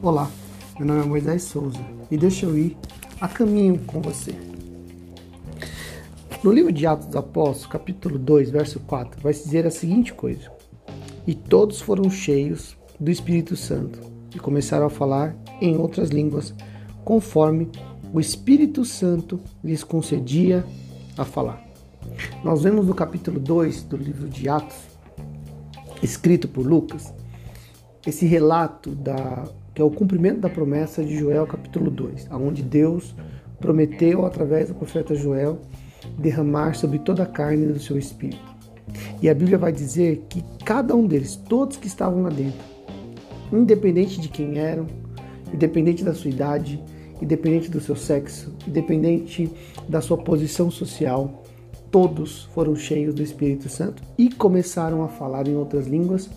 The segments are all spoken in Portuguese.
Olá, meu nome é Moisés Souza e deixa eu ir a caminho com você. No livro de Atos dos Apóstolos, capítulo 2, verso 4, vai se dizer a seguinte coisa: E todos foram cheios do Espírito Santo e começaram a falar em outras línguas, conforme o Espírito Santo lhes concedia a falar. Nós vemos no capítulo 2 do livro de Atos, escrito por Lucas, esse relato da que é o cumprimento da promessa de Joel capítulo 2, onde Deus prometeu através do profeta Joel derramar sobre toda a carne do seu espírito. E a Bíblia vai dizer que cada um deles, todos que estavam lá dentro, independente de quem eram, independente da sua idade, independente do seu sexo, independente da sua posição social, todos foram cheios do Espírito Santo e começaram a falar em outras línguas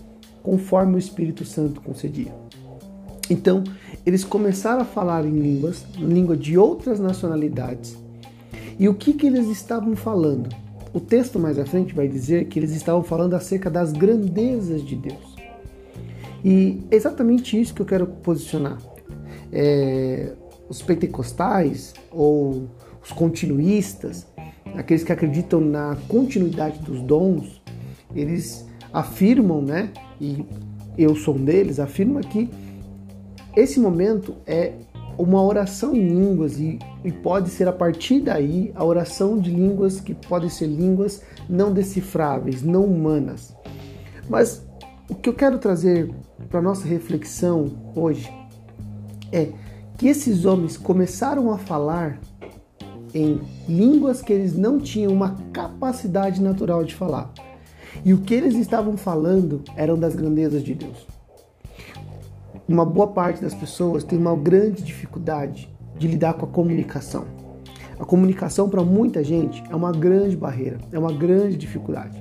conforme o Espírito Santo concedia. Então, eles começaram a falar em línguas, língua de outras nacionalidades. E o que, que eles estavam falando? O texto mais à frente vai dizer que eles estavam falando acerca das grandezas de Deus. E é exatamente isso que eu quero posicionar. É, os pentecostais ou os continuistas, aqueles que acreditam na continuidade dos dons, eles afirmam, né? E eu sou um deles, afirma que esse momento é uma oração em línguas e, e, pode ser a partir daí a oração de línguas que podem ser línguas não decifráveis, não humanas. Mas o que eu quero trazer para nossa reflexão hoje é que esses homens começaram a falar em línguas que eles não tinham uma capacidade natural de falar. E o que eles estavam falando eram das grandezas de Deus uma boa parte das pessoas tem uma grande dificuldade de lidar com a comunicação. A comunicação para muita gente é uma grande barreira, é uma grande dificuldade.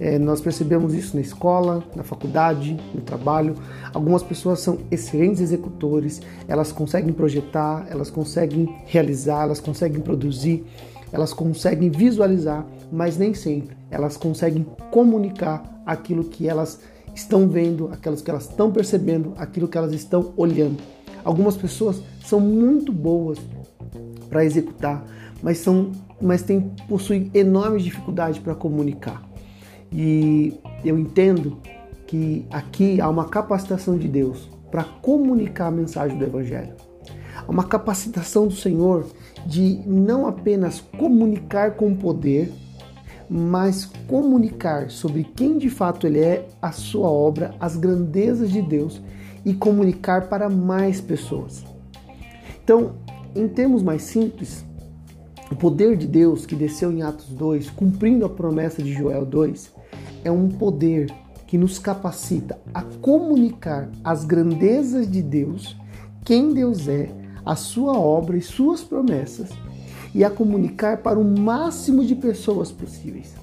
É, nós percebemos isso na escola, na faculdade, no trabalho. Algumas pessoas são excelentes executores, elas conseguem projetar, elas conseguem realizar, elas conseguem produzir, elas conseguem visualizar, mas nem sempre elas conseguem comunicar aquilo que elas estão vendo, aquelas que elas estão percebendo, aquilo que elas estão olhando. Algumas pessoas são muito boas para executar, mas são mas tem, possuem enorme dificuldade para comunicar. E eu entendo que aqui há uma capacitação de Deus para comunicar a mensagem do Evangelho. Há uma capacitação do Senhor de não apenas comunicar com poder, mas comunicar sobre quem de fato ele é, a sua obra, as grandezas de Deus e comunicar para mais pessoas. Então, em termos mais simples, o poder de Deus que desceu em Atos 2, cumprindo a promessa de Joel 2, é um poder que nos capacita a comunicar as grandezas de Deus, quem Deus é, a sua obra e suas promessas e a comunicar para o máximo de pessoas possíveis.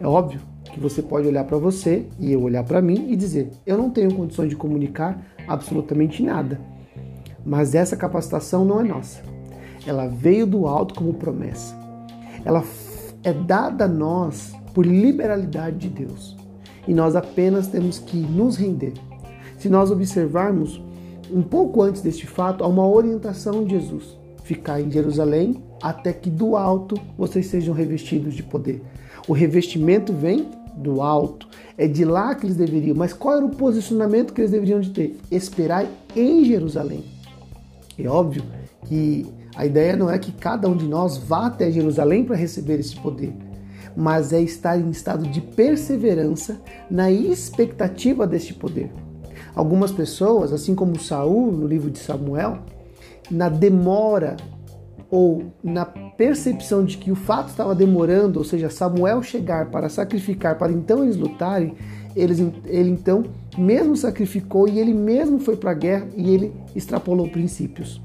É óbvio que você pode olhar para você e eu olhar para mim e dizer: eu não tenho condições de comunicar absolutamente nada. Mas essa capacitação não é nossa. Ela veio do alto como promessa. Ela é dada a nós por liberalidade de Deus. E nós apenas temos que nos render. Se nós observarmos um pouco antes deste fato, há uma orientação de Jesus: ficar em Jerusalém até que do alto vocês sejam revestidos de poder. O revestimento vem do alto, é de lá que eles deveriam. Mas qual era o posicionamento que eles deveriam de ter? Esperar em Jerusalém. É óbvio que a ideia não é que cada um de nós vá até Jerusalém para receber esse poder, mas é estar em estado de perseverança na expectativa deste poder. Algumas pessoas, assim como Saul no livro de Samuel, na demora ou na percepção de que o fato estava demorando, ou seja, Samuel chegar para sacrificar, para então eles lutarem, eles, ele então mesmo sacrificou e ele mesmo foi para a guerra e ele extrapolou princípios.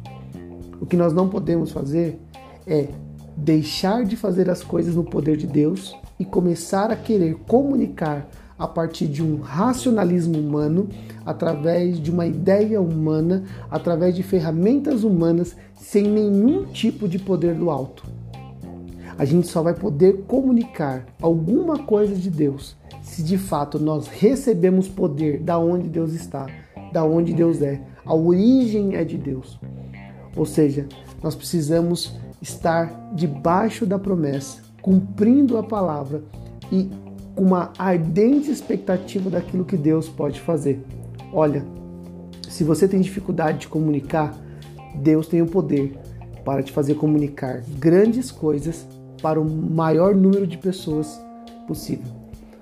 O que nós não podemos fazer é deixar de fazer as coisas no poder de Deus e começar a querer comunicar a partir de um racionalismo humano, através de uma ideia humana, através de ferramentas humanas, sem nenhum tipo de poder do alto. A gente só vai poder comunicar alguma coisa de Deus se de fato nós recebemos poder da onde Deus está, da onde Deus é, A origem é de Deus. Ou seja, nós precisamos estar debaixo da promessa, cumprindo a palavra e com uma ardente expectativa daquilo que Deus pode fazer. Olha, se você tem dificuldade de comunicar, Deus tem o poder para te fazer comunicar grandes coisas para o maior número de pessoas possível.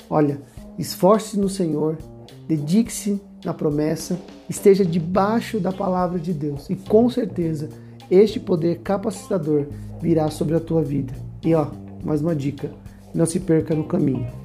Olha, esforce-se no Senhor, dedique-se na promessa, esteja debaixo da palavra de Deus e com certeza este poder capacitador virá sobre a tua vida. E ó, mais uma dica: não se perca no caminho.